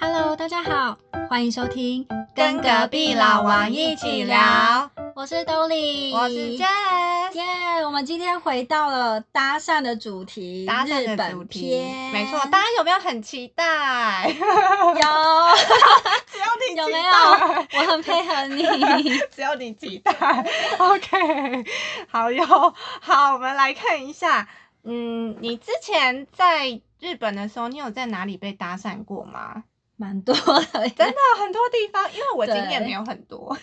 Hello，大家好，欢迎收听跟隔壁老王一起聊。我是兜里，我是 Jess。耶我们今天回到了搭讪的主题，搭讪日本的主题篇，没错，大家有没有很期待？有 只要你期有没待有？我很配合你。只要你期待，OK，好哟，好，我们来看一下，嗯，你之前在日本的时候，你有在哪里被搭讪过吗？蛮多的，真的很多地方，因为我经验对没有很多，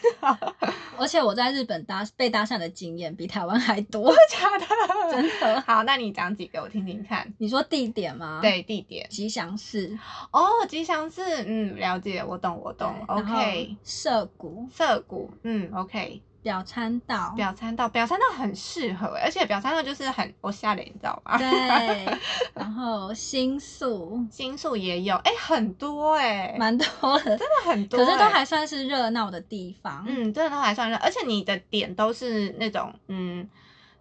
而且我在日本搭被搭讪的经验比台湾还多，假的，真的。好，那你讲几个我听听看。你说地点吗？，对，地点。吉祥寺。哦，吉祥寺，嗯，了解，我懂，我懂，OK，涩谷、涩谷，嗯，OK，表参道，表参道，表参道很适合欸，而且表参道就是很我下脸，你知道吗？对，然后新宿，新宿也有，哎、很多哎、蛮多的，真的很多、可是都欸还算是热闹的地方。嗯，真的都还算热，而且你的点都是那种嗯，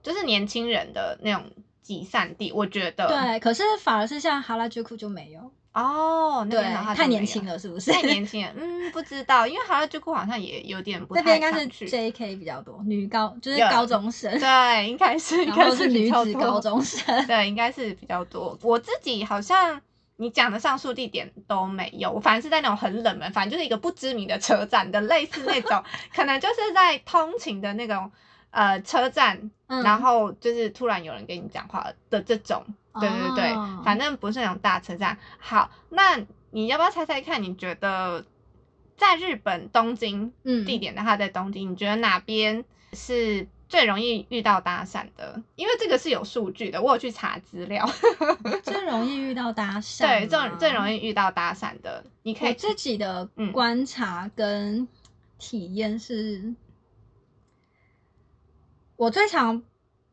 就是年轻人的那种集散地，我觉得。对，可是反而是像哈拉居库就没有，哦，那对边，太年轻。了，是不是？太年轻了，嗯，不知道，因为哈拉居库好像也有点不那太边应该是常去 J.K. 比较多，女高就是高中生，对，应该是，应然该后是女子高中生。对，应该是比较多。我自己好像你讲的上述地点都没有，我反正是在那种很冷门，反正就是一个不知名的车站的类似那种，可能就是在通勤的那种呃车站，嗯然后就是突然有人跟你讲话的这种。对对对，哦反正不是那种大车站。好，那你要不要猜猜看？你觉得在日本东京嗯地点的话，在东京，你觉得哪边是最容易遇到搭讪的？因为这个是有数据的，我有去查资料。最容易遇到搭讪吗，对，最最容易遇到搭讪的，你可以我自己的嗯观察跟体验是，我最常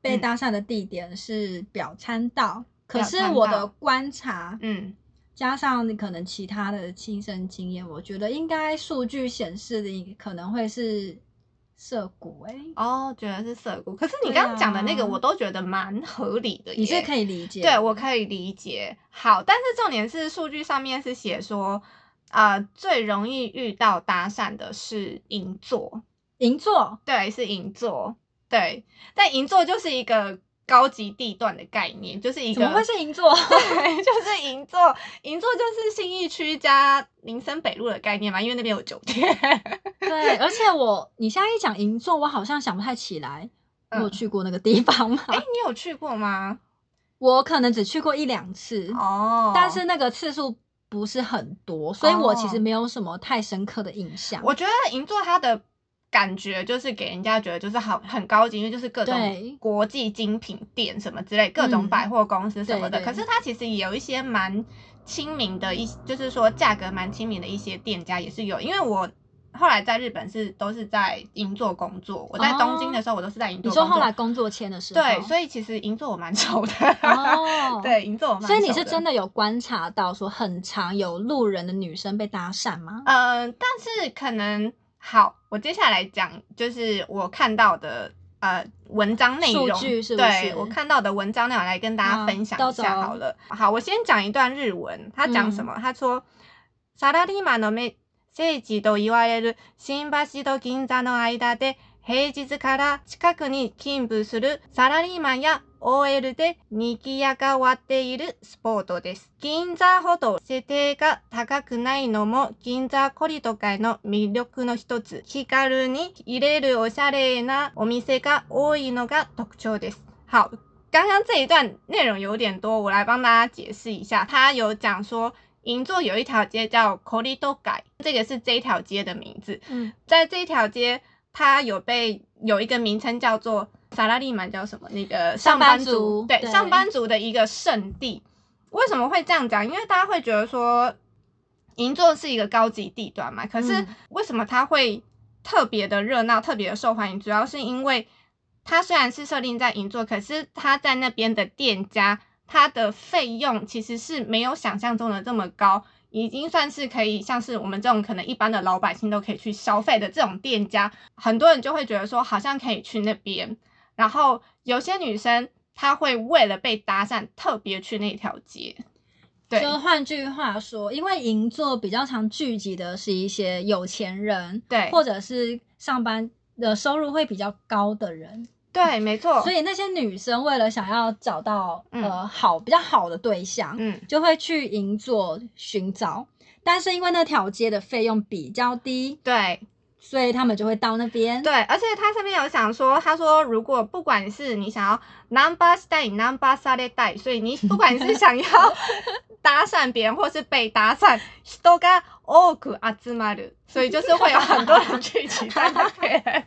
被嗯搭讪的地点是表参道，可是我的观察，嗯加上你可能其他的亲身经验，我觉得应该数据显示的可能会是涩谷哎、哦，觉得是涩谷。可是你刚刚讲的那个，啊我都觉得蛮合理的耶。你是可以理解，对，我可以理解。好，但是重点是数据上面是写说，呃，最容易遇到搭讪的是银座，银座对，是银座，对，但银座就是一个高级地段的概念，就是一个怎么会是银座？对，就是银座，银座就是信义区加林森北路的概念嘛，因为那边有酒店。对，而且我你现在一讲银座，我好像想不太起来，我有嗯去过那个地方吗？哎、你有去过吗？我可能只去过一两次，哦但是那个次数不是很多，所以我其实哦没有什么太深刻的印象。我觉得银座它的感觉就是给人家觉得就是好很高级，因为就是各对种国际精品店什么之类，各种嗯百货公司什么的。对对可是它其实也有一些蛮亲民的一，就是说价格蛮亲民的一些店家也是有。因为我后来在日本是都是在银座工作，我在东京的时候我都是在银座工作。哦你说后来工作签的时候，对，所以其实银座我蛮熟的。哦，，对，银座我蛮熟所以你是真的。的有观察到说很常有路人的女生被搭讪吗？嗯、但是可能好，我接下来讲就是我看到的呃文章内容，数据是不是对我看到的文章内容来跟大家嗯分享一都走下好了。好，我先讲一段日文，他讲什么？他说。サラリーマンのめ聖地と言われる新橋と銀座の間で平日から近くに勤務するサラリーマンや OL で賑やかわっているスポットです。銀座ほど設定が高くないのも銀座コリド街の魅力の一つ。気軽に入れるおしゃれなお店が多いのが特徴です。好，刚刚这一段内容有点多，我来帮大家解释一下。他有讲说，银座有一条街叫 Corridor 街，这个是这一条街的名字。嗯，在这一条街，它有被有一个名称叫做萨拉利曼，叫什么？那个上班班族对对上班族的一个圣地。为什么会这样讲？因为大家会觉得说，银座是一个高级地段嘛，可是嗯为什么它会特别的热闹、特别的受欢迎？主要是因为它虽然是设定在银座，可是它在那边的店家，它的费用其实是没有想象中的这么高。已经算是可以像是我们这种可能一般的老百姓都可以去消费的这种店家，很多人就会觉得说好像可以去那边。然后有些女生她会为了被搭讪特别去那条街。对就换句话说，因为银座比较常聚集的是一些有钱人，对或者是上班的收入会比较高的人，对，没错，所以那些女生为了想要找到、嗯呃好比较好的对象，嗯，就会去银座寻找。但是因为那条街的费用比较低，对所以他们就会到那边。对，而且他这边有想说，他说如果不管是你想要 number stay number されたい，所以你不管你是想要搭讪别人或是被搭讪，人が多く集まる，所以就是会有很多人聚集在那边。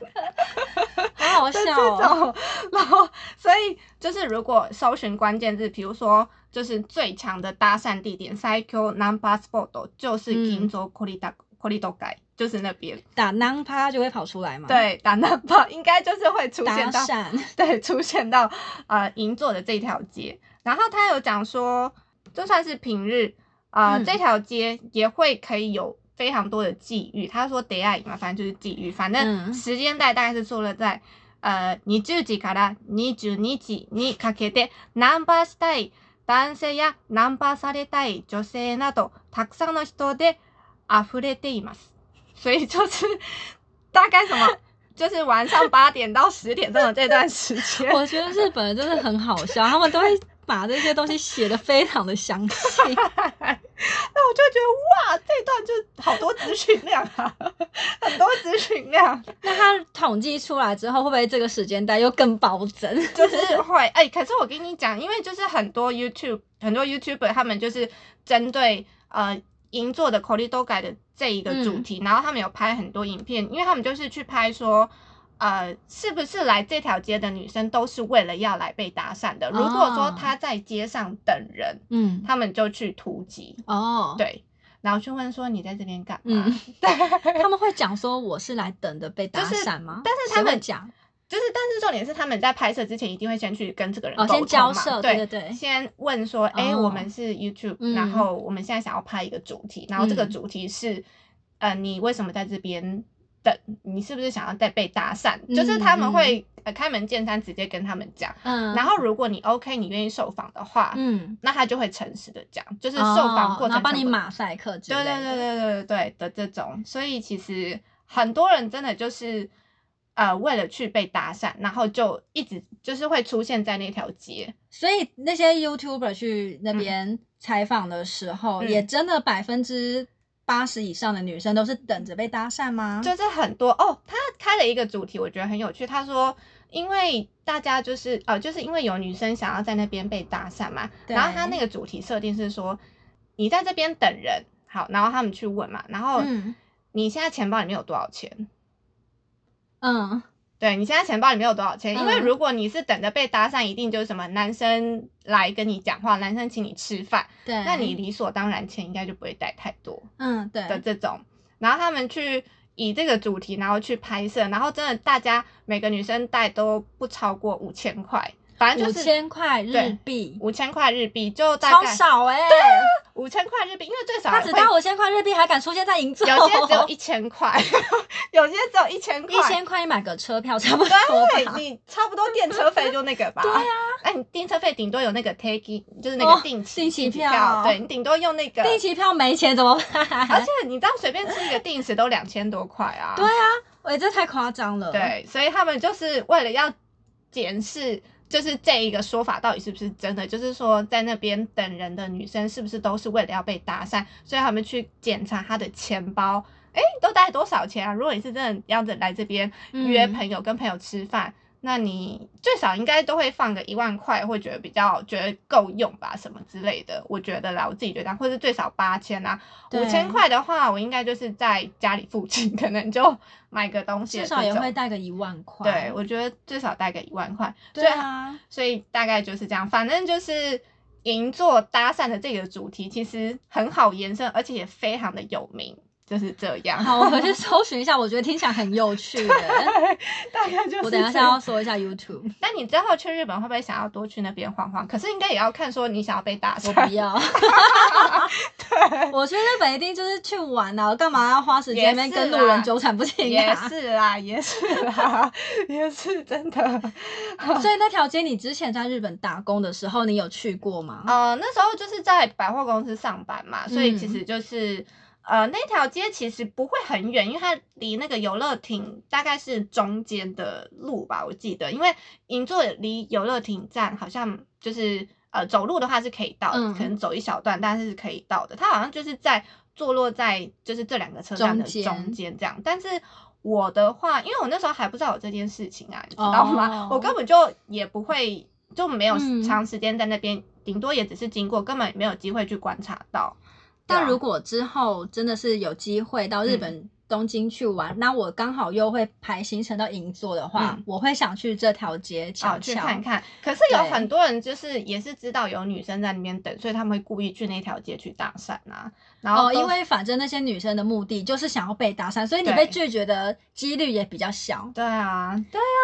好好就这笑哦。种，然后所以就是如果搜寻关键字，比如说就是最强的搭讪地点 p s y c h number spot，就是嗯金州 k o r i d a k o r i d o g a 就是那边。打 n 趴就会跑出来嘛。，对，打那包应该就是会出搭现到，讪。对，出现到呃银座的这条街。然后他有讲说，就算是平日，呃，嗯这条街也会可以有非常多的际遇。他说 day 爱嘛，反正就是际遇，反正嗯时间带大概是说了在。呃、20時から22時にかけてナンバーしたい男性やナンバーされたい女性などたくさんの人で溢れています。 所以就是大概什么，就是晚上八点到十点钟的这段时间。我觉得日本人真的很好笑，他们都会把这些东西写的非常的详细。那我就觉得哇，这段就好多咨询量啊，很多咨询量，那他统计出来之后，会不会这个时间带又更暴增？就是会哎、可是我跟你讲，因为就是很多 YouTube 很多 YouTuber 他们就是针对呃银座的 c o r i d o g a 的这一个主题，然后他们有拍很多影片，因为他们就是去拍说。呃，是不是来这条街的女生都是为了要来被搭讪的？如果说哦她在街上等人，嗯，他们就去突击，哦，，对，然后去问说你在这边干嘛？嗯对，他们会讲说我是来等的被搭就是讪吗？但是他们讲就是，但是重点是他们在拍摄之前一定会先去跟这个人哦，先沟通嘛交涉，对对对对，先问说，哎、哦我们是 YouTube，、嗯然后我们现在想要拍一个主题，然后这个嗯主题是，呃，你为什么在这边等？你是不是想要再被搭讪？就是他们会、呃开门见山直接跟他们讲。嗯，然后如果你 OK，你愿意受访的话，嗯，那他就会诚实的讲，就是受访过程、哦然后帮你。马赛克之类的，对对对对对对对的这种，所以其实很多人真的就是呃为了去被搭讪，然后就一直就是会出现在那条街。所以那些 YouTuber 去那边采访的时候，嗯也真的百分之八十以上的女生都是等着被搭讪吗？就是很多哦，他开了一个主题，我觉得很有趣。他说，因为大家就是呃，就是因为有女生想要在那边被搭讪嘛，然后他那个主题设定是说，你在这边等人，好，然后他们去问嘛，然后嗯你现在钱包里面有多少钱？嗯，对你现在钱包里面有多少钱？因为嗯。如果你是等着被搭讪，一定就是什么男生来跟你讲话，男生请你吃饭，对，那你理所当然钱应该就不会带太多。嗯对。的这种，然后他们去以这个主题，然后去拍摄，然后真的大家每个女生带都不超过五千块，反正就是五千块日对币，五千块日币，就大超概少哎、五千块日币，因为最少他只会带五千块日币还敢出现在银座，有些只有 一千块，有些只有一千块，一千块，你买个车票差不多对？你差不多电车费就那个吧。对啊，哎，你电车费顶多有那个 take，就是那哦个定期、定期票，票对你顶多用那个定期票没钱怎么办？而且你知道随便吃一个定时都两千多块啊。对啊，喂，这太夸张了。，对，所以他们就是为了要检视，就是这一个说法到底是不是真的，就是说在那边等人的女生是不是都是为了要被搭讪，所以他们去检查她的钱包，哎，都带多少钱啊？如果你是真的要来这边约嗯朋友、跟朋友吃饭。那你最少应该都会放个一万块，会觉得比较觉得够用吧，什么之类的。我觉得啦，我自己觉得，或者最少八千啊，对五千块的话，我应该就是在家里附近，可能就 买个东西至少也会带个一万块。对，我觉得至少带个一万块。对啊，所，所以大概就是这样。反正就是银座搭讪的这个主题，其实很好延伸，而且也非常的有名。就是这样。好，我回去搜寻一下，我觉得听起来很有趣 的。大概就是我等一下要搜一下 YouTube，那你之后去日本会不会想要多去那边晃晃？可是应该也要看说你想要被打我。不要。对，我去日本一定就是去玩啊，我干嘛要花时间那边跟路人纠缠不清也啊？是啦，也是啦，也是真的。所以那条街你之前在日本打工的时候，你有去过吗？呃，那时候就是在百货公司上班嘛，所以嗯其实就是。呃，那条街其实不会很远，因为它离那个游乐亭大概是中间的路吧，我记得。因为银座离游乐亭站好像就是呃走路的话是可以到的，嗯可能走一小段，但是是可以到的。它好像就是在坐落在就是这两个车站的中间这样，但是。我的话，因为我那时候还不知道有这件事情啊，你知道吗？哦我根本就也不会，就没有嗯长时间在那边，顶、多也只是经过，根本没有机会去观察到。但如果之后真的是有机会到日本东京去玩，那我刚好又会排行程到银座的话，嗯我会想去这条街瞧瞧。看看。可是有很多人就是也是知道有女生在那边等，所以他们会故意去那条街去搭讪啊。然后哦，因为反正那些女生的目的就是想要被搭讪，所以你被拒绝的几率也比较小。对啊，对啊，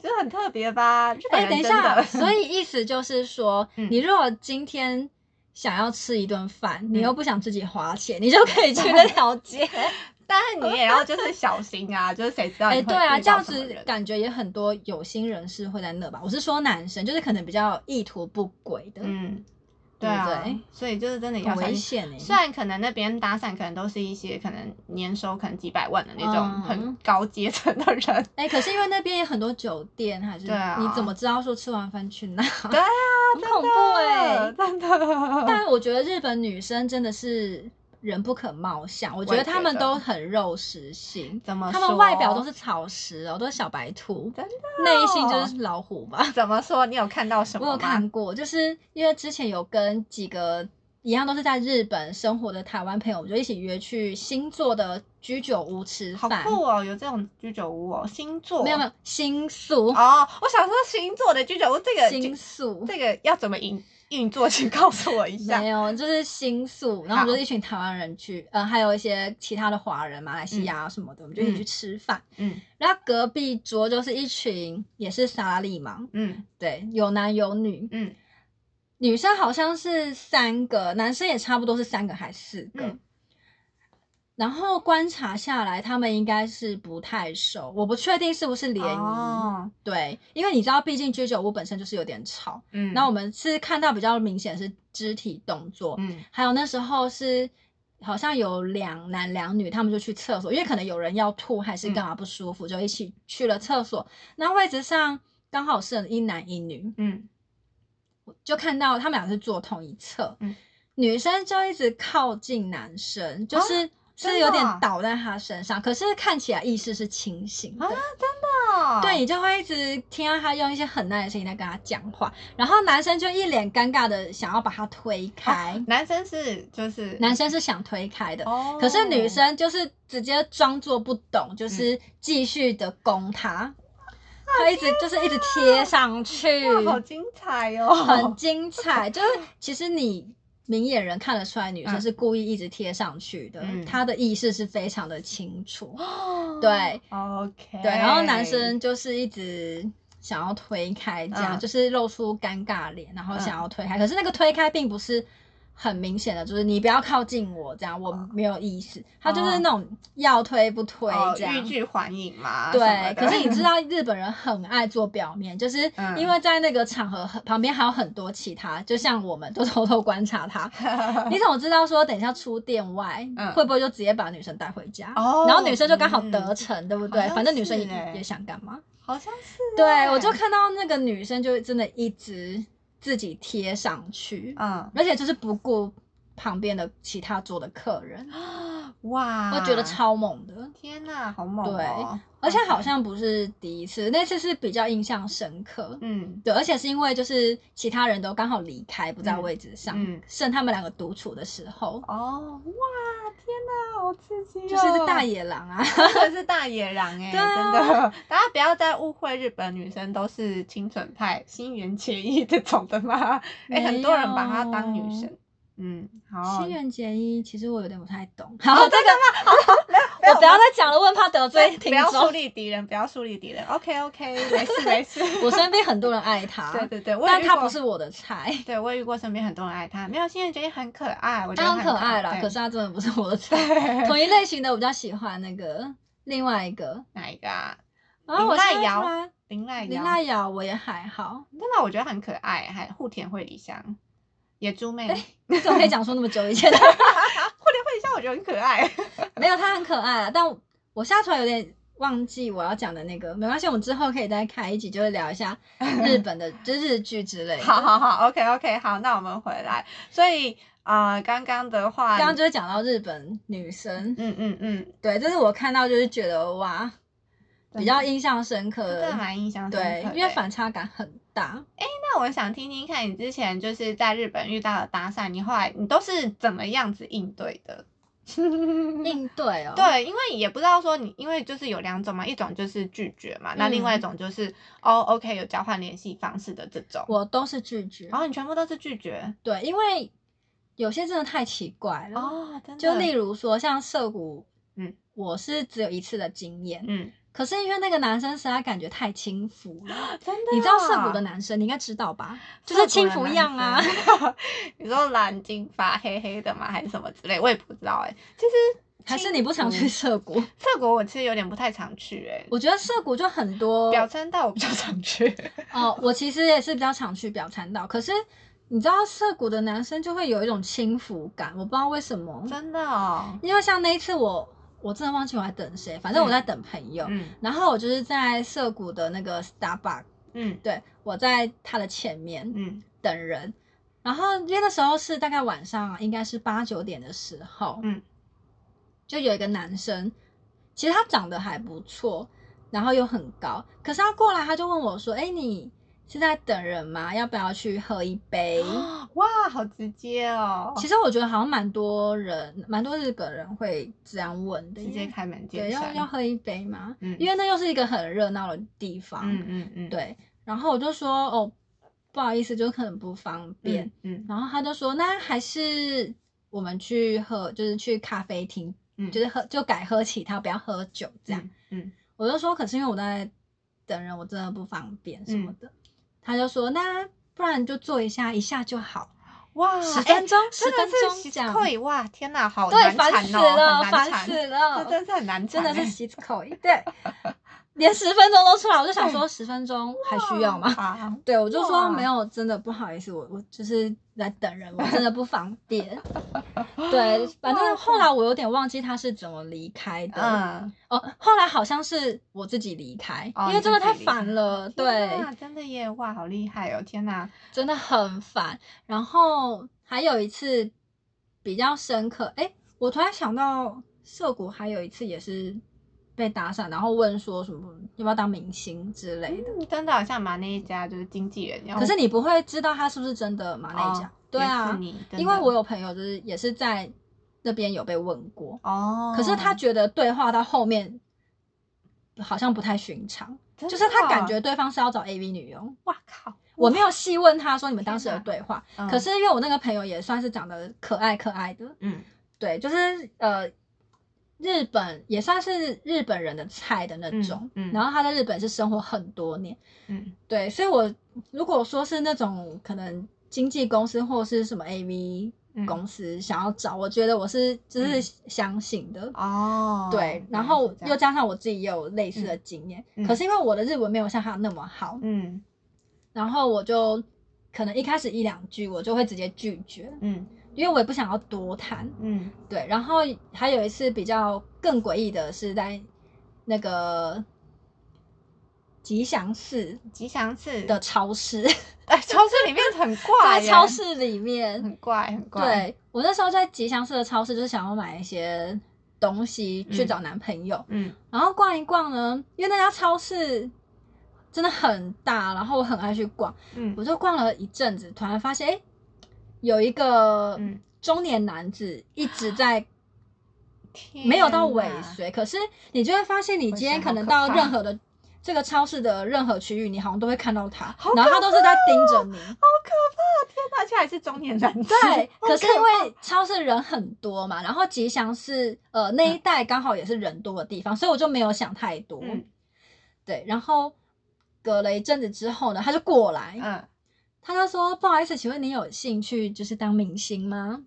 这很特别吧？哎、等一下，所以意思就是说，嗯你如果今天想要吃一顿饭，你嗯又不想自己花钱，你就可以去那条街。但是你也要就是小心啊，就是谁知道哎、对啊，这样子感觉也很多有心人士会在那吧？我是说男生，就是可能比较意图不轨的，嗯，对啊，对所以就是真的要很。危险哎、虽然可能那边搭讪可能都是一些可能年收可能几百万的那种嗯很高阶层的人，哎、可是因为那边有很多酒店，还是对啊你怎么知道说吃完饭去哪？对啊，很恐怖哎、真的。但我觉得日本女生真的是人不可貌相，我觉得他们都很肉食性，怎么他们外表都是草食哦，都是小白兔，真的内心就是老虎吧。怎么说？你有看到什么？我有看过，就是因为之前有跟几个一样都是在日本生活的台湾朋友，我们就一起约去星座的居酒屋吃好饭。酷哦，有这种居酒屋哦，星座没有没有星宿，哦，我想说星座的居酒屋这个星宿这个要怎么运运作，请告诉我一下。没。有，就是新宿，然后我们就是一群台湾人去，呃，还有一些其他的华人，马来西亚什么的，我们就一起去吃饭。嗯。然后隔壁桌就是一群也是沙拉利嘛，嗯。对，有男有女，嗯。女生好像是三个，男生也差不多是三个还是四个。嗯然后观察下来，他们应该是不太熟，我不确定是不是联谊。哦对，因为你知道，毕竟居酒屋本身就是有点吵。嗯，那我们是看到比较明显是肢体动作，嗯还有那时候是好像有两男两女，他们就去厕所，因为可能有人要吐还是干嘛不舒服，就一起去了厕所。那位置上刚好是一男一女，嗯就看到他们俩是坐同一侧，嗯女生就一直靠近男生，就是、是有点啊倒在他身上，可是看起来意识是清醒的。啊，真的哦，对，你就会一直听到他用一些很耐的声音在跟他讲话，然后男生就一脸尴尬的想要把他推开，哦男生是就是男生是想推开的，哦，可是女生就是直接装作不懂，就是继续的攻他，他一直就是一直贴上去，哇好精彩哦，很精彩。就是其实你明眼人看得出来，女生嗯。是故意一直贴上去的，嗯。她的意识是非常的清楚。哦对，OK，对，然后男生就是一直想要推开，这样、嗯。就是露出尴尬脸，然后嗯。想要推开，可是那个推开并不是很明显的，就是你不要靠近我，这样我没有意思。他就是那种要推不推哦这样。欲拒还迎嘛，对，可是你知道 日本人很爱做表面，就是嗯因为在那个场合旁边还有很多其他，就像我们都偷偷观察他。你怎么知道说等一下出店外、嗯会不会就直接把女生带回家？哦然后女生就刚好得逞，对不对反正女生也也想干嘛？好像是对，欸我就看到那个女生就真的一直自己贴上去，嗯。而且就是不顾旁边的其他桌的客人，哇，我觉得超猛的。天哪，好猛对哦！而且好像不是第一次，那次是比较印象深刻。嗯对，而且是因为就是其他人都刚好离开，不在位置上，嗯剩他们两个独处的时候，哦哇，天哪，好刺激哦！就是大野狼啊。真的是大野狼 哎、真的，大家不要再误会日本女生都是清纯派、心猿惬意这种的嘛。哎、没很多人把她当女有神。嗯，好新，垣结衣其实我有点不太懂。好，这个好我不要再讲了，问怕得罪听不要树。立敌人，不要树立敌人。OK OK，没事没事。我身边很多人爱他，对对对，但他不是我的菜。对，我也遇过身边很多人爱他，没有新垣结衣很可爱，我觉得很可爱啦，可是他真的不是我的菜。对同一类型的我比较喜欢那个另外一个。哪一个啊？林濑遥现在突然林濑林遥，濑遥我也还好，真的我觉得很可爱，还户田惠梨香，野猪妹，户你怎么可以讲出那么久以前的？互联会一下我觉得很可爱。没有，他很可爱啊，但我我现在突然有点忘记我要讲的那个，没关系，我们之后可以再看一集，就是聊一下 日本的，就是日剧之类的。好好好，OK OK，好，那我们回来。所以呃，刚刚的话，刚刚就是讲到日本女生，嗯嗯嗯，对，这是我看到就是觉得哇，比较印象深刻真的的，蛮印象深刻对的，因为反差感很大。那我想听听看你之前就是在日本遇到的搭讪，你后来你都是怎么样子应对的？应对哦，，对，因为也不知道说你，因为就是有两种嘛，一种就是拒绝嘛，那另外一嗯种就是、哦，OK 有交换联系方式的这种。我都是拒绝然，后你全部都是拒绝对，因为有些真的太奇怪了。哦，真的。就例如说像涩谷，嗯，我是只有一次的经验，嗯，可是因为那个男生实在感觉太轻浮了。真的，你知道涩谷的男生，你应该知道吧？就是轻浮样啊。你说蓝金发黑黑的吗？还是什么之类？我也不知道哎、其实 还是你不常去轻涩谷？浮 涩谷，我其实有点不太常去哎、我觉得涩谷就很多表参道我比较常去。哦，我其实也是比较常去表参道，可是你知道涩谷的男生就会有一种轻浮感，我不知道为什么。真的哦。因为像那一次我我真的忘记我在等谁，反正我在等朋友，嗯。然后我就是在涩谷的那个 Starbucks，嗯。对我在他的前面嗯。等人，然后因为那时候是大概晚上应该是八九点的时候，嗯。就有一个男生，其实他长得还不错，然后又很高，可是他过来他就问我说：“哎、你是在等人吗？要不要去喝一杯？” 哇，好直接哦！其实我觉得好像蛮多人，蛮多日本人会这样问的，直接开门见对，要山。要喝一杯吗？嗯因为那又是一个很热闹的地方，嗯嗯嗯，对。然后我就说哦，不好意思，就可能不方便。嗯嗯然后他就说，那还是我们去喝，就是去咖啡厅，嗯，就是喝就改喝其他，不要喝酒这样。嗯我就说，可是因为我在等人，我真的不方便什么的。他就说，那不然就坐一下，一下就好，哇，十哎分钟，十分钟是这样。哇！天哪，好，难烦死缠哦，了，烦很难缠，死了，真的是很难真，的是洗口对，连十分钟都出来，我就想说十分钟还需要吗？吗？对，我就说哇没有，真的不好意思，我我就是在等人，我真的不方便。对，反正后来我有点忘记他是怎么离开的。嗯，哦，后来好像是我自己离开，哦因为真的太烦了。天对，真的耶，哇，好厉害哦！天哪，真的很烦。然后还有一次比较深刻，哎，我突然想到涩谷还有一次也是被搭讪，然后问说什么要不要当明星之类的。嗯真的好像马那一家就是经纪人，然后可是你不会知道他是不是真的马内甲，哦也对啊因为我有朋友就是也是在那边有被问过，哦，可是他觉得对话到后面好像不太寻常，就是他感觉对方是要找 AV 女优。哇靠，我没有细问他说你们当时的对话，嗯可是因为我那个朋友也算是长得可爱可爱的，嗯对，就是呃。日本也算是日本人的菜的那种，嗯嗯。然后他在日本是生活很多年，嗯。对，所以我如果说是那种可能经纪公司或是什么 AV 嗯。公司想要找，我觉得我是就是嗯。相信的。哦，对，然后又加上我自己也有类似的经验，嗯。可是因为我的日文没有像他那么好，嗯。然后我就可能一开始一两句我就会直接拒绝，嗯因为我也不想要多谈。嗯对，然后还有一次比较更诡异的是在那个吉祥寺吉祥寺的超市。哎，超市里面很怪 在，超市里面，很怪很怪，对我那时候在吉祥寺的超市，就是想要买一些东西去找男朋友，嗯然后逛一逛呢，因为那家超市真的很大，然后我很爱去逛，嗯我就逛了一阵子，突然发现，哎，有一个嗯中年男子一直在。天没有到尾随，可是你就会发现，你今天可能到任何的这个超市的任何区域，你好像都会看到他，然后他都是在盯着你。好可怕！天哪，且还是中年男子。对，可是因为超市人很多嘛，然后吉祥是呃那一带刚好也是人多的地方，所以我就没有想太多。嗯对，然后隔了一阵子之后呢，他就过来，嗯，他就说：“不好意思，请问你有兴趣就是当明星吗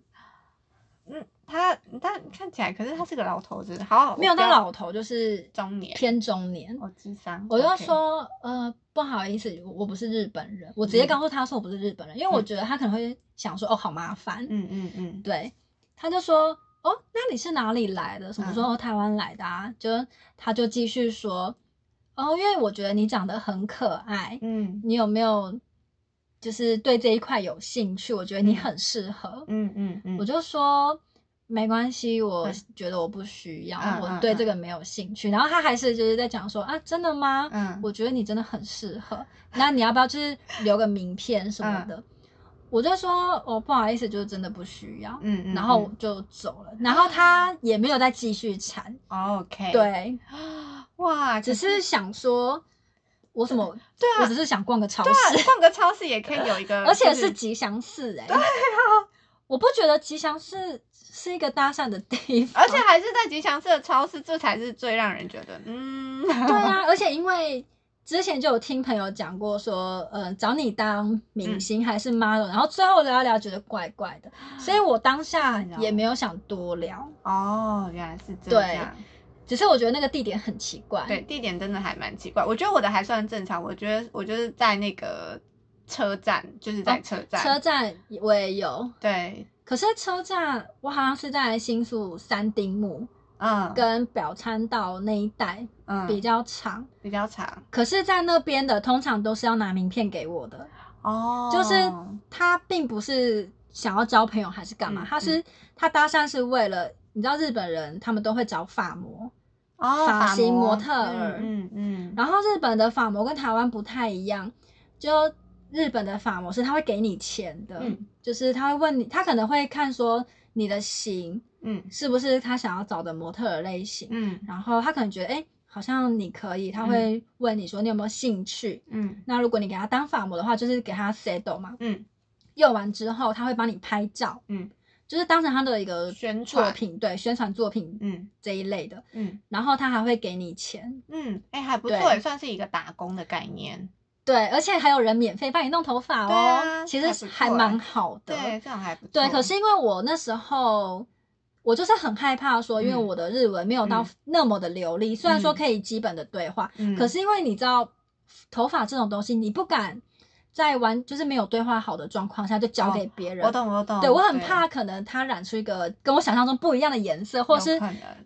嗯，他他看起来，可是他是个老头子，好，？”没有，我不要他老头就是中年偏中年。哦，智商，我就说：“呃，不好意思，我不是日本人。”我直接嗯告诉他说我不是日本人，因为我嗯觉得他可能会想说：“哦，好麻烦。嗯嗯嗯，对，他就说：“哦，那你是哪里来的？什么时嗯候台湾来的啊？”就他就继续说：“哦，因为我觉得你长得很可爱，嗯你有没有就是对这一块有兴趣？我觉得你嗯很适合。嗯嗯嗯，我就说没关系，我嗯觉得我不需要，我对这嗯个没有兴趣。然后他还是就是在讲说啊，真的吗？嗯我觉得你真的很适合，那你要不要就是留个名片什么的？我就说哦，不好意思，就是真的不需要。嗯嗯，然后就走了，然后他也没有再继续缠，嗯 OK，，对，哇，只是想说，我什么，对啊我只是想逛个超对啊，市，逛个超市也可以有一个，而且是吉祥寺哎、对啊，我不觉得吉祥寺是一个搭讪的地方，而且还是在吉祥寺的超市，这才是最让人觉得，嗯，对啊，而且因为之前就有听朋友讲过说，呃，找你当明星还是 model，、然后最后聊一聊觉得怪怪的，所以我当下也没有想多聊，哦，原来是这对样。只是我觉得那个地点很奇怪，对，地点真的还蛮奇怪。我觉得我的还算正常。我觉得我就是在那个车站，就是在哦车站。车站我也有，对，可是车站我好像是在新宿三丁目嗯，跟表参道那一带嗯。比较长，比较长。可是，在那边的通常都是要拿名片给我的，哦，就是他并不是想要交朋友还是干嘛，嗯他是他搭讪是为了，你知道日本人他们都会找发模，哦发型模模特儿。嗯嗯嗯，然后日本的发模跟台湾不太一样，就日本的发模是他会给你钱的，嗯。就是他会问你，他可能会看说你的型嗯。是不是他想要找的模特儿类型，嗯。然后他可能觉得哎、诶好像你可以，他会问你说你有没有兴趣。嗯。那如果你给他当发模的话，就是给他 settle 嘛，嗯。用完之后他会帮你拍照，嗯就是当成他的一个宣传作品，对，宣传作品嗯这一类的。嗯然后他还会给你钱，嗯，哎，还不错，也算是一个打工的概念。对，而且还有人免费帮你弄头发哦，对啊其实还蛮好的。对，这样还不错。对，可是因为我那时候。我就是很害怕说，因为嗯我的日文没有到嗯那么的流利，虽然说嗯可以基本的对话，嗯，可是因为你知道，头发这种东西，你不敢在完就是没有对话好的状况下就交给别人。哦我懂我懂，对我很怕，可能他染出一个跟我想象中不一样的颜色，或是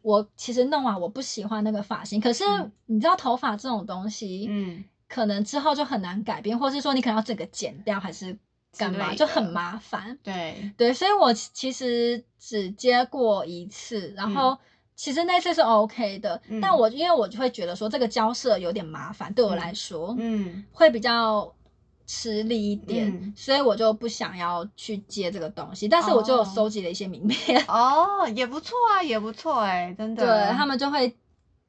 我其实弄完我不喜欢那个发型。可是嗯你知道头发这种东西，嗯，可能之后就很难改变，或是说你可能要整个剪掉，还是干嘛，就很麻烦。对，对，所以我其其实只接过一次，然后其实那次是 OK 的，嗯但我因为我就会觉得说这个交涉有点麻烦，对我来说，嗯会比较吃力一点，嗯所以我就不想要去接这个东西。但是我就收集了一些名片，哦，也不错啊，也不错哎，真的。对他们就会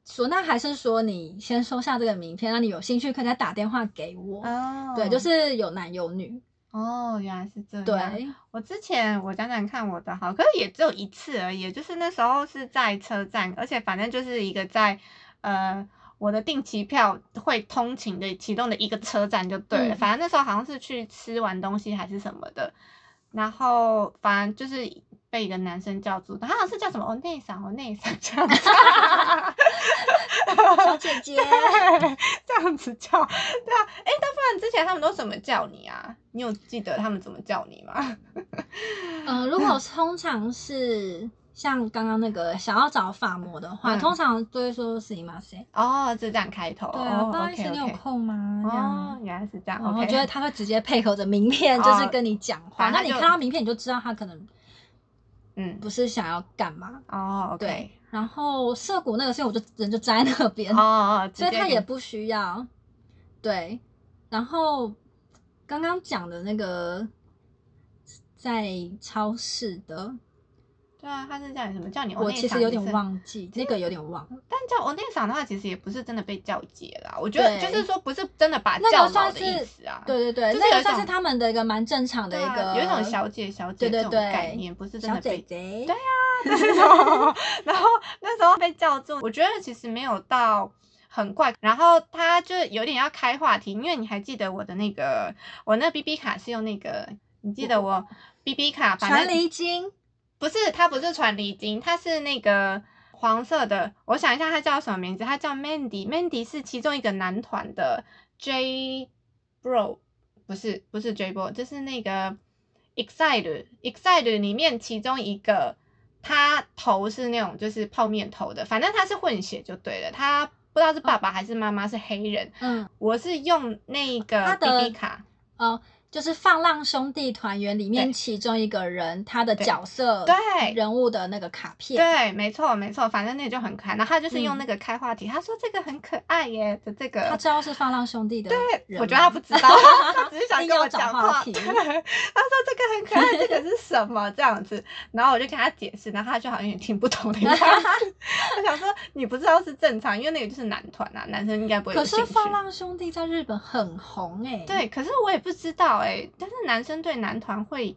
说，那还是说你先收下这个名片，那你有兴趣可以再打电话给我。哦，对，就是有男有女，哦，原来是这样。对，我之前我讲讲看我的好，可是也只有一次而已，就是那时候是在车站，而且反正就是一个在呃我的定期票会通勤的其中的一个车站就对了，嗯反正那时候好像是去吃完东西还是什么的，然后反正就是被一个男生叫住，他好像是叫什么哦内桑哦内桑这样子。小姐姐，这样子叫，对啊，哎，那不然之前他们都怎么叫你啊？你有记得他们怎么叫你吗？嗯、如果通常是像刚刚那个想要找发膜的话，嗯通常都会说是吗？谁？哦，就这样开头。对啊，哦不好意思，OK，OK 你有空吗？这样哦，原来是这样。然后 OK，我觉得他会直接配合着名片，哦就是跟你讲话。那你反正他就看到名片，你就知道他可能嗯，不是想要干嘛。哦对然后涩谷那个，所以我就人就站在那边，哦哦，所以他也不需要。对，然后刚刚讲的那个在超市的，对啊，他是叫你什么？叫你我其实有点，忘记，那个有点忘。但叫我内嗓的话，其实也不是真的被叫姐啦。我觉得就是说，不是真的把那叫老个算的意思啊。对对对，就是算是他们的一个蛮正常的一个，有一种小姐小姐这种概念，不是真的被姐姐，对那时候，然后那时候被叫住，我觉得其实没有到很怪。然后他就有点要开话题，因为你还记得我的那个，我那 B B 卡是用那个，你记得我 B B 卡，反传正离经，不是，它不是传离经，它是那个黄色的。我想一下，它叫什么名字？它叫 Mandy，Mandy 是其中一个男团的 J Bro，不是不是 J Bro，就是那个 Excite，Excite 里面其中一个，他头是那种就是泡面头的，反正他是混血就对了。他不知道是爸爸还是妈妈是黑人，嗯，我是用那个 BB 卡。哦，就是放浪兄弟团员里面其中一个人他的角色对。人物的那个卡片，对，没错没错，反正那个就很可爱。然后他就是用嗯那个开话题，他说这个很可爱耶的这个，他知道是放浪兄弟的对，我觉得他不知道，他只是想跟我讲话。题。他说这个很可爱，这个是什么？这样子，然后我就跟他解释，然后他就好像有点听不懂的样子。我想说你不知道是正常，因为那个就是男团啊，男生应该不会可。是放浪兄弟在日本很红哎、对，可是我也不知道哎、但是男生对男团会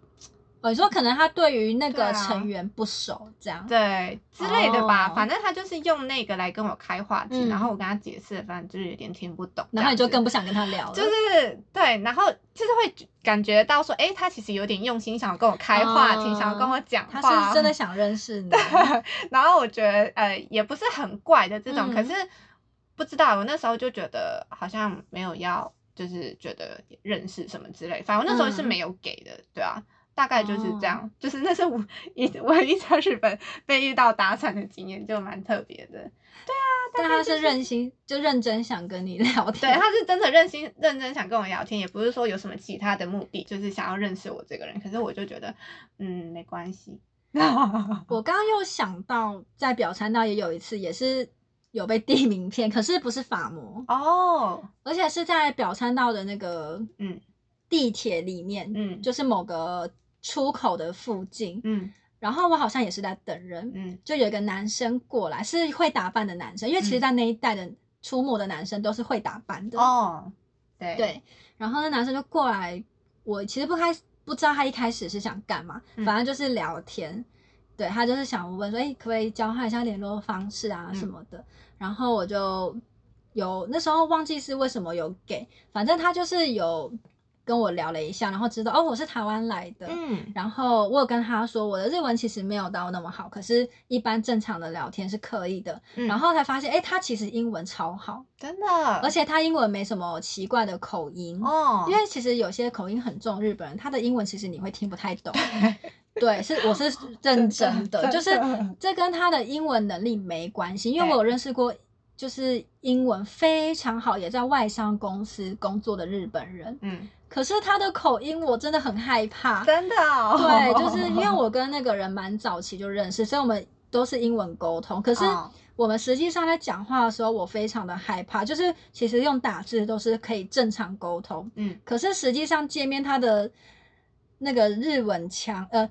哦，你说可能他对于那个成员不熟，这样，对之类的吧，哦。反正他就是用那个来跟我开话题，嗯然后我跟他解释，反正就是有点听不懂然后你就更不想跟他聊了，就是对，然后就是会感觉到说，哎、他其实有点用心，想要跟我开话题，哦想要跟我讲话，他是真的。想认识你，然后我觉得，呃，也不是很怪的这种，嗯。可是不知道，我那时候就觉得好像没有要，就是觉得认识什么之类，反正那时候是嗯没有给的，对啊。大概就是这哦样，就是那是我一 唯一在日本被遇到搭讪的经验，就蛮特别的。对啊但他是认心，就认真想跟你聊天 对，天，他是真的认心认真想跟我聊天，也不是说有什么其他的目的，就是想要认识我这个人。可是我就觉得，嗯，没关系。我刚刚又想到，在表参道也有一次，也是有被递名片，可是不是法模，哦，而且是在表参道的那个嗯。地铁里面，嗯。就是某个出口的附近。嗯。然后我好像也是在等人，嗯。就有一个男生过来，是会打扮的男生，因为其实，嗯。在那一带的出没的男生都是会打扮的。哦，对。对，然后那男生就过来，我其实不开不知道他一开始是想干嘛，嗯。反正就是聊天。对他就是想问说，哎、可不可以交换一下联络方式啊嗯什么的。然后我就有那时候忘记是为什么有给，反正他就是有跟我聊了一下，然后知道哦我是台湾来的。嗯然后我有跟他说，我的日文其实没有到那么好，可是一般正常的聊天是可以的。嗯然后才发现，哎、他其实英文超好，真的，而且他英文没什么奇怪的口音。哦，因为其实有些口音很重，日本人他的英文其实你会听不太懂。对，是我是 认真的，就是这跟他的英文能力没关系，因为我有认识过，就是英文非常好，也在外商公司工作的日本人，嗯，可是他的口音我真的很害怕。真的哦，对，就是 因为我跟那个人蛮早期就认识，所以我们都是英文沟通，可是。哦。我们实际上在讲话的时候，我非常的害怕，就是其实用打字都是可以正常沟通，嗯。可是实际上见面他的那个日文腔，呃，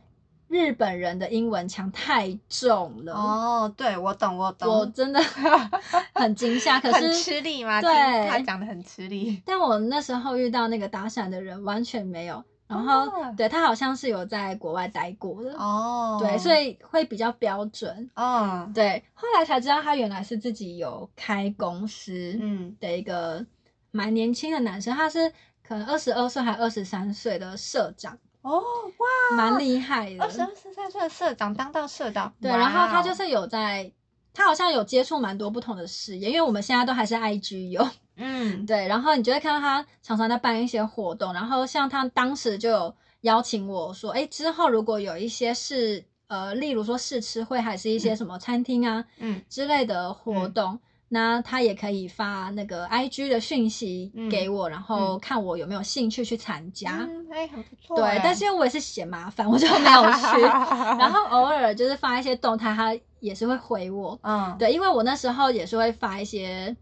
日本人的英文腔太重了，哦，对我懂我懂，我真的 很惊吓。可很是，吃力吗？对。他讲的很吃力，但我那时候遇到那个搭讪的人完全没有，然后、哦对他好像是有在国外待过的，哦，对，所以，以会比较标准。哦。对，后来才知道他原来是自己有开公司嗯。的一个蛮年轻的男生，他是可能二十二岁还二十三岁的社长，哦哇，蛮厉害的。二十二十三岁的社长当到社长，对，然后他哦。就是有在，他好像有接触蛮多不同的事业，因为我们现在都还是 IG 有，嗯。对，然后你就会看到他常常在办一些活动，然后像他当时就有邀请我说，哎，之后如果有一些是呃，例如说试吃会，还是一些什么餐厅啊、嗯。之类的活动。那他也可以发那个 I G 的讯息嗯给我，然后看我有没有兴趣去参加。嗯，哎，很不错对哎，但是因为我也是嫌麻烦，我就没有去。然后偶尔就是发一些动态，他也是会回我。嗯，对，因为我那时候也是会发一些，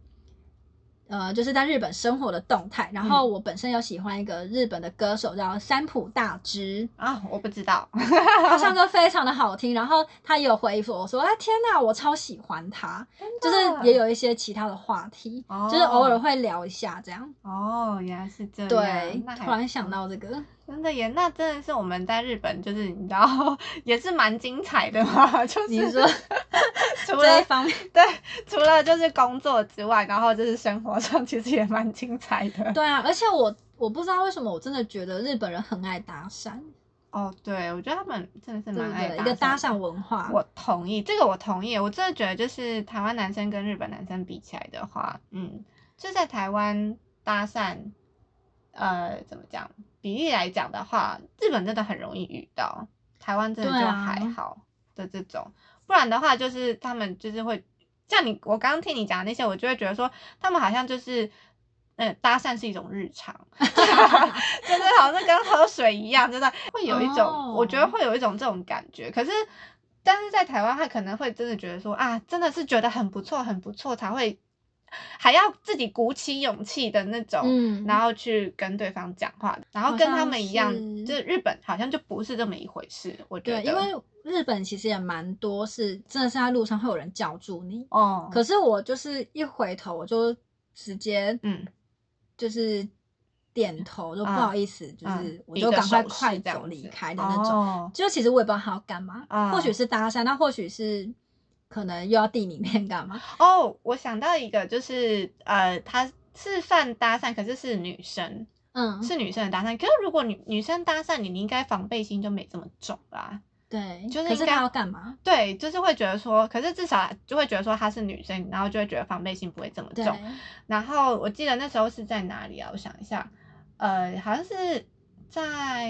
呃，就是在日本生活的动态。然后我本身有喜欢一个日本的歌手叫三浦大知，啊，我不知道，他唱 歌非常的好听。然后他也有回复我说：“哎，天呐，我超喜欢他。”就是也有一些其他的话题，哦就是偶尔会聊一下这样。哦，原来是这样。对突然想到这个，真的耶，那真的是我们在日本，就是你知道，也是蛮精彩的嘛。就是你说除了方面，对，除了就是工作之外，然后就是生活上其实也蛮精彩的。对啊，而且我我不知道为什么，我真的觉得日本人很爱搭讪，哦，对，我觉得他们真的是蛮爱对？一个搭。讪文化，我同意，这个我同意。我真的觉得，就是台湾男生跟日本男生比起来的话，嗯，就在台湾搭讪，呃，怎么讲？比例来讲的话，日本真的很容易遇到，台湾真的就还好的这种。不然的话，就是他们就是会像你，我刚刚听你讲的那些，我就会觉得说，他们好像就是。嗯，搭讪是一种日常，真的好像跟喝水一样，真的会有一种哦我觉得会有一种这种感觉。可是，但是在台湾，他可能会真的觉得说啊，真的是觉得很不错，很不错，才会还要自己鼓起勇气的那种，嗯，然后去跟对方讲话，然后跟他像们一样，是就是日本好像就不是这么一回事。我觉，得，因为日本其实也蛮多是真的是在路上会有人叫住你，哦，可是我就是一回头我就直接嗯，就是点头，就不嗯好意思，就嗯是我就赶快快走离开的那种。哦就其实我也不知道他要干嘛，嗯或许是搭讪，那或许是可能又要递里面干嘛？哦，我想到一个，就是呃，他是算搭讪，可是是女生，嗯，是女生的搭讪。可是如果女女生搭讪你，你应该防备心就没这么重啦。对，就是应该要干嘛？对，就是会觉得说，可是至少就会觉得说她是女生，然后就会觉得防备心不会这么，重。然后我记得那时候是在哪里啊？我想一下，呃，好像是在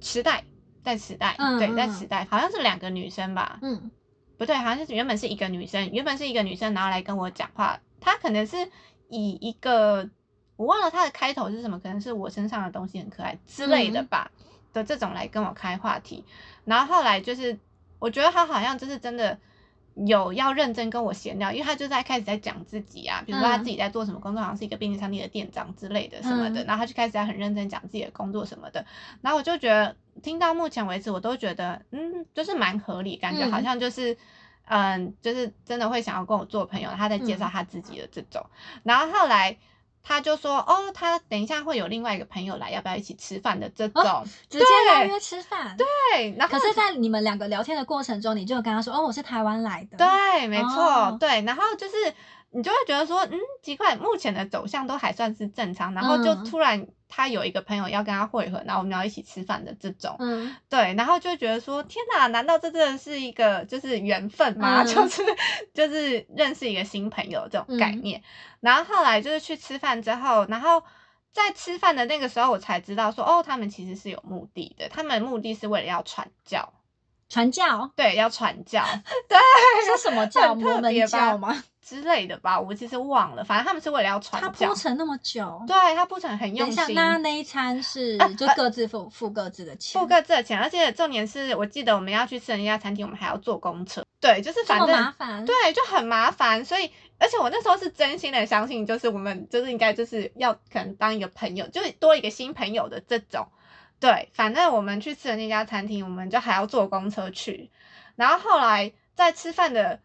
池袋，在磁带，嗯对，在磁带，好像是两个女生吧？嗯不对，好像是原本是一个女生，原本是一个女生，然后来跟我讲话，她可能是以一个我忘了她的开头是什么，可能是我身上的东西很可爱之类的嗯吧、的这种来跟我开话题，然后后来就是我觉得她好像就是真的。有要认真跟我闲聊，因为他就在开始在讲自己啊，比如说她嗯。自己在做什么工作，好像是一个便利商店的店长之类的什么的，嗯。然后他就开始在很认真讲自己的工作什么的，然后我就觉得听到目前为止，我都觉得嗯，就是蛮合理，感觉嗯。好像就是。嗯，就是真的会想要跟我做朋友，他在介绍嗯。他自己的这种，然后后来他就说，哦，他等一下会有另外一个朋友来，要不要一起吃饭的这种，哦直接邀约吃饭。对，对，然后可是，在你们两个聊天的过程中，你就有跟他说：“哦，我是台湾来的。”对，没错，哦对，然后就是你就会觉得说，嗯，奇怪，目前的走向都还算是正常，然后就嗯突然他有一个朋友要跟他会合，然后我们要一起吃饭的这种，嗯，对，然后就觉得说，天哪，难道这真的是一个就是缘分吗？嗯就是就是认识一个新朋友这种概嗯念。然后后来就是去吃饭之后，然后在吃饭的那个时候，我才知道说，哦，他们其实是有目的的，他们的目的是为了要传教，传教对，要传教 对是什么教？摩门教吗？之类的吧，我其实忘了，反正他们是为了要传他教铺。陈那么久，对他铺陈很用心，那那一餐是啊就各自付付各自的钱，付各自的钱，而且重点是我记得我们要去吃的那家餐厅，我们还要坐公车。对，就是反正麻烦。对，就很麻烦，所以而且我那时候是真心的相信，就是我们就是应该就是要可能当一个朋友，就是多一个新朋友的这种。对，反正我们去吃的那家餐厅，我们就还要坐公车去。然后后来在吃饭的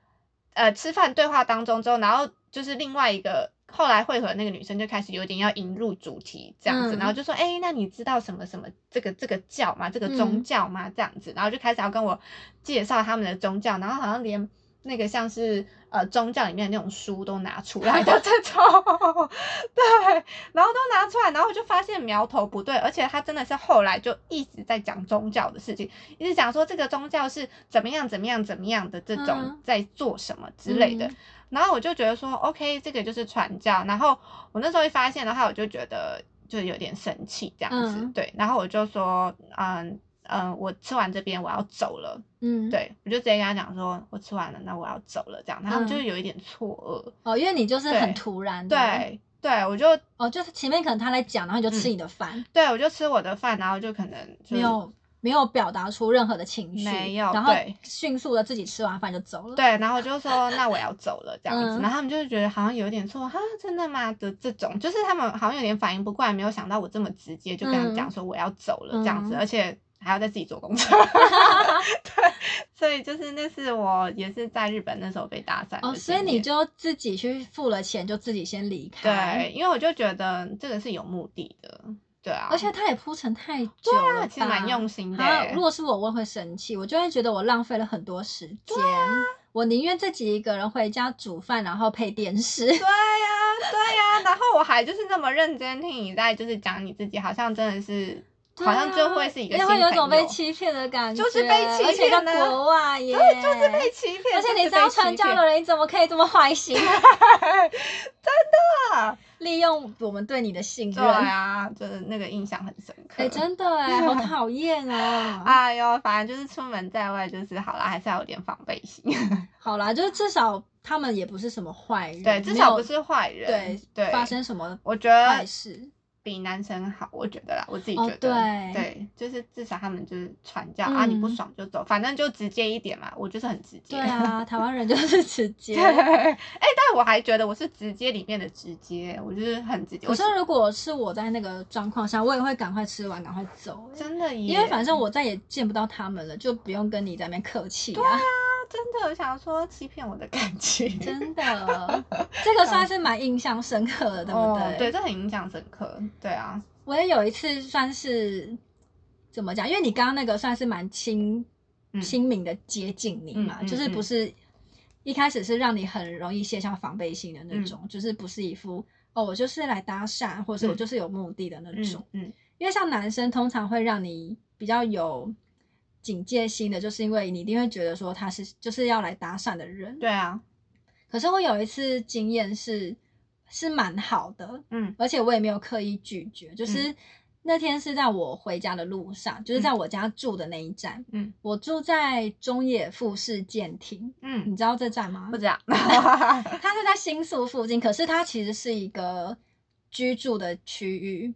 呃吃饭对话当中之后，然后就是另外一个后来会合那个女生就开始有点要引入主题这样子，嗯然后就说，哎、那你知道什么什么这个这个教吗？这个宗嗯教吗？这样子，然后就开始要跟我介绍他们的宗教，然后好像连那个像是呃宗教里面的那种书都拿出来的这种，对，然后都拿出来，然后我就发现苗头不对，而且他真的是后来就一直在讲宗教的事情，一直讲说这个宗教是怎么样怎么样怎么样的这种嗯在做什么之类的，嗯然后我就觉得说，OK，这个就是传教。然后我那时候一发现的话，我就觉得就有点生气这样子，嗯对。然后我就说，嗯嗯，我吃完这边我要走了，嗯，对我就直接跟他讲说，我吃完了，那我要走了这样。他们就嗯。有一点错愕，哦，因为你就是很突然的，，对对，我就哦，就是前面可能他来讲，然后你就吃嗯你的饭，对我就吃我的饭，然后就可能就没有没有表达出任何的情绪，没有然后对。迅速的自己吃完饭就走了。对，然后我就说那我要走了这样子，嗯。然后他们就是觉得好像有点错，哈，真的吗？的这种，就是他们好像有点反应不过来，没有想到我这么直接就跟他们讲说我要走了这样子，嗯。而且还要再自己坐公车，对，所以就是那是我也是在日本那时候被搭讪哦，所以你就自己去付了钱，就自己先离开。对，，因为我就觉得这个是有目的的，对啊，而且他也铺陈太久对啊了，其实蛮用心的。如果是我，我会生气，我就会觉得我浪费了很多时间。啊我宁愿自己一个人回家煮饭，然后配电视。对呀、对呀、然后我还就是那么认真听你在就是讲你自己，好像真的是，好像就会是一个新因为会有种被欺骗的感觉，就是被欺而且在骗呢国外耶，对，就是被欺骗，而且你就是被是要传教的人，你怎么可以这么坏心，啊利用我们对你的信任对？啊，就是那个印象很深刻。哎、真的哎，好讨厌哦。哎呦，反正就是出门在外，就是好啦，还是要有点防备心。好啦，就是至少他们也不是什么坏人，对，至少不是坏人。对对，发生什么我觉得坏事。比男生好，我觉得啦，我自己哦觉得，对就是至少他们就是传教、啊，你不嗯爽就走，反正就直接一点嘛，我就是很直接。对啊，台湾人就 是直接对，。哎、但我还觉得我是直接里面的直接，我就是很直接。我说如果是我在那个状况下，我也会赶快吃完，赶快走。真的耶，因为反正我再也见不到他们了，就不用跟你在那边客气啊！真的我想说欺骗我的感情，真的，这个算是蛮印象深刻的，对不对？哦对，这很印象深刻。对啊，我也有一次算是怎么讲？因为你刚刚那个算是蛮亲嗯亲民的接近你嘛，就是不是一开始是让你很容易卸下防备心的那嗯种，就是不是一副哦我就是来搭讪，或者是我嗯就是有目的的那种。嗯嗯因为像男生通常会让你比较有警戒心的，就是因为你一定会觉得说他是就是要来搭讪的人。对啊，可是我有一次经验是是蛮好的，嗯。而且我也没有刻意拒绝，就是那天是在我回家的路上，就是在我家住的那一站，嗯。我住在中野富士舰艇，嗯，你知道这站吗？不？知道，它是在新宿附近，可是它其实是一个居住的区域，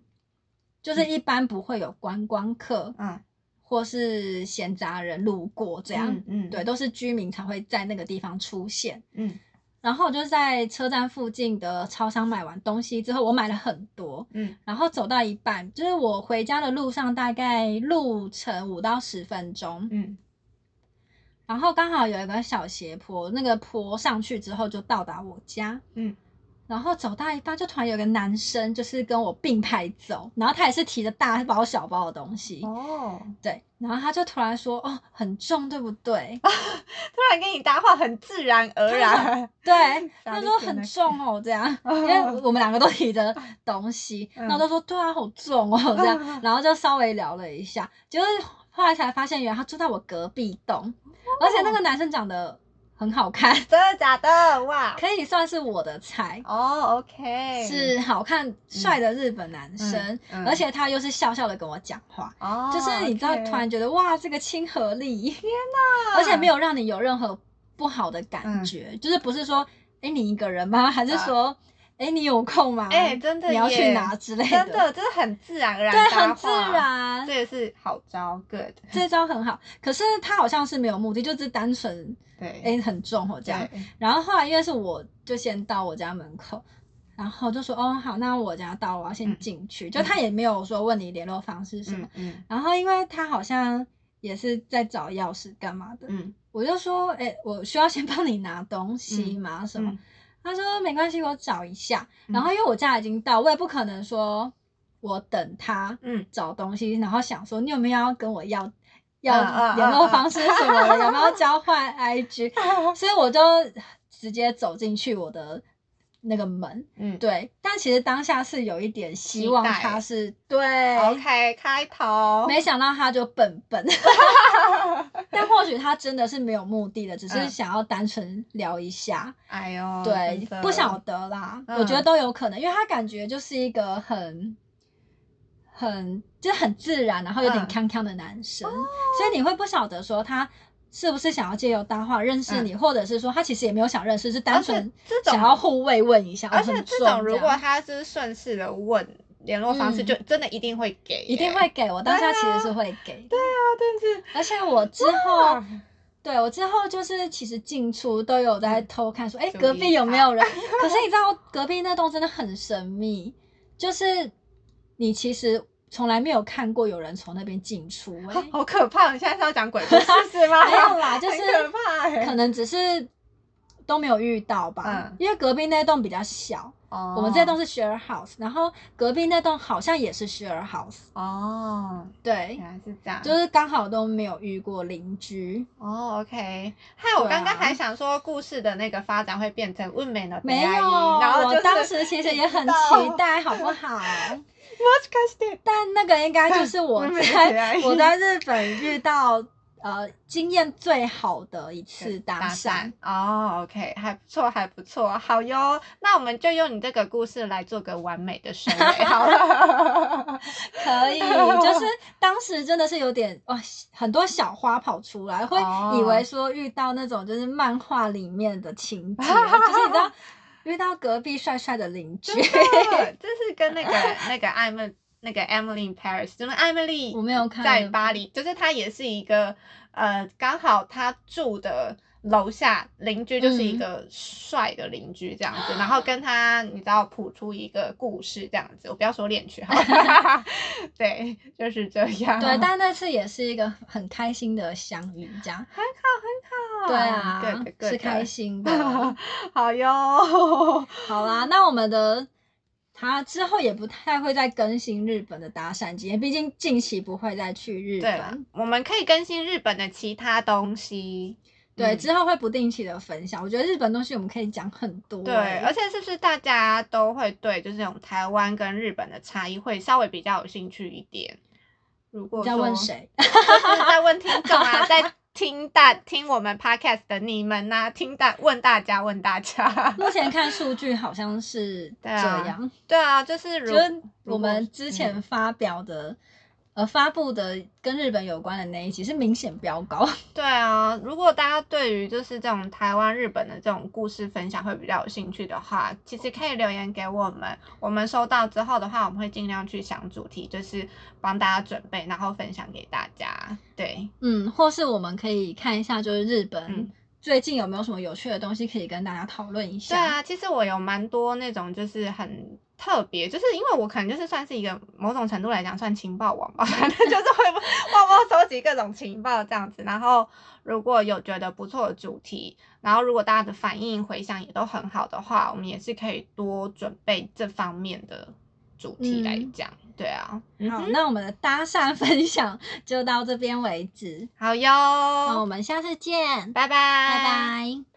就是一般不会有观光客嗯或是闲杂人路过这样，嗯嗯。对，都是居民才会在那个地方出现。嗯。然后我就在车站附近的超商买完东西之后，我买了很多，嗯。然后走到一半，就是我回家的路上，大概路程五到十分钟，嗯。然后刚好有一个小斜坡，那个坡上去之后就到达我家，嗯然后走到一半就突然有个男生就是跟我并排走，然后他也是提着大包小包的东西，哦，对，然后他就突然说：“哦，很重，对不对？” 突然跟你搭话，很自然而然。对，他说很重哦，这样，因为我们两个都提着东西，嗯然后就说对啊，好重哦，这样，然后就稍微聊了一下，结果后来才发现，原来他住在我隔壁栋，而且那个男生长得很好看，真的假的？哇！可以算是我的菜，哦，OK，是好看帅的日本男生，嗯嗯而且他又是笑笑的跟我讲话。哦，就是你知道突然觉得哇，这个亲和力，天哪！而且没有让你有任何不好的感嗯觉，就是不是说，哎，你一个人吗？还是说，哎，你有空吗？哎真的你要去耶哪之类的？真的，就是很自然而然，对，很自，然这。也是好招，good，这招很好，可是他好像是没有目的，就是单纯对，哎很重哦这样。然后后来因为是我就先到我家门口，然后就说哦好，那我家到，我要先嗯进去。就他也没有说问你联络方式什么，嗯嗯然后因为他好像也是在找钥匙干嘛的，嗯我就说哎、我需要先帮你拿东西吗？什么？嗯他说没关系，我找一下。嗯然后因为我家已经到，我也不可能说我等他嗯，找东西，然后想说你有没有要跟我要要联络嗯方式什么的，有没有交换 IG？所以我就直接走进去我的那个门，嗯对。但其实当下是有一点希望他是对，OK，开头，没想到他就笨笨，但或许他真的是没有目的的，只是嗯想要单纯聊一下。哎呦，对不晓得啦，嗯我觉得都有可能，因为他感觉就是一个很。很就是很自然，然后有点嗯康康的男生，所以你会不晓得说他是不是想要借由搭话认识你，或者是说他其实也没有想认识，是单纯想要互慰问一下。而且这种如果他是顺势的问联络方式，嗯。就真的一定会给耶，一定会给我当下其实是会给，对啊，但是而且我之后对我之后就是其实进出都有在偷看说，哎、隔壁有没有人？可是你知道隔壁那栋真的很神秘，就是你其实从来没有看过有人从那边进出、哎，好可怕！你现在是要讲鬼故事 是吗？没有啦，就是很可怕欸可能只是都没有遇到吧，嗯因为隔壁那栋比较小，哦我们这栋是 share house，然后隔壁那栋好像也是 share house，哦，对原，来是这样，就是刚好都没有遇过邻居。哦，OK。害我对啊刚刚还想说故事的那个发展会变成问美的没有，然后就是我当时其实也很期待，好不好？もしかして但那个应该就是我没在来我在日本遇到呃经验最好的一次搭讪。哦，OK，还不错，还不错，好哟。那我们就用你这个故事来做个完美的收尾，好了。可以，就是当时真的是有点哇，很多小花跑出来，会哦以为说遇到那种就是漫画里面的情节，就是你知道 遇到隔壁帅帅的邻居。真，的，这是跟那个那个艾梦那个 Emily in Paris，就是艾米丽我没有看在巴黎，就是她也是一个呃，刚好她住的楼下邻居就是一个帅的邻居这样子，然后跟他你知道谱出一个故事这样子，我不要说恋曲好了，对，就是这样，对，但那次也是一个很开心的相遇，这样，很好很好，对啊，对的对是开心的。好哟，好啦，那我们的他之后也不太会再更新日本的搭讪经验，毕竟近期不会再去日本。，我们可以更新日本的其他东西。对，嗯之后会不定期的分享。我觉得日本东西我们可以讲很多、对，欸而且是不是大家都会对就是这种台湾跟日本的差异会稍微比较有兴趣一点？如果你在问说谁？就是在问听众啊，在听大听我们 podcast 的你们呐、听大问大家问大家。目前看数据好像是这对啊样，对啊，就是如就是我们之前嗯发表的、呃发布的跟日本有关的那一集是明显飙高。对啊，如果大家对于就是这种台湾、日本的这种故事分享会比较有兴趣的话，其实可以留言给我们。我们收到之后的话，我们会尽量去想主题，就是帮大家准备，然后分享给大家。对，嗯，或是我们可以看一下，就是日本嗯最近有没有什么有趣的东西可以跟大家讨论一下。对啊，其实我有蛮多那种就是很特别，就是因为我可能就是算是一个某种程度来讲算情报网吧，反正就是会 默默收集各种情报这样子。然后如果有觉得不错的主题，然后如果大家的反应回响也都很好的话，我们也是可以多准备这方面的主题来嗯讲。对啊，好，嗯那我们的搭讪分享就到这边为止，好哟。那我哟，们下次见，拜拜，拜拜。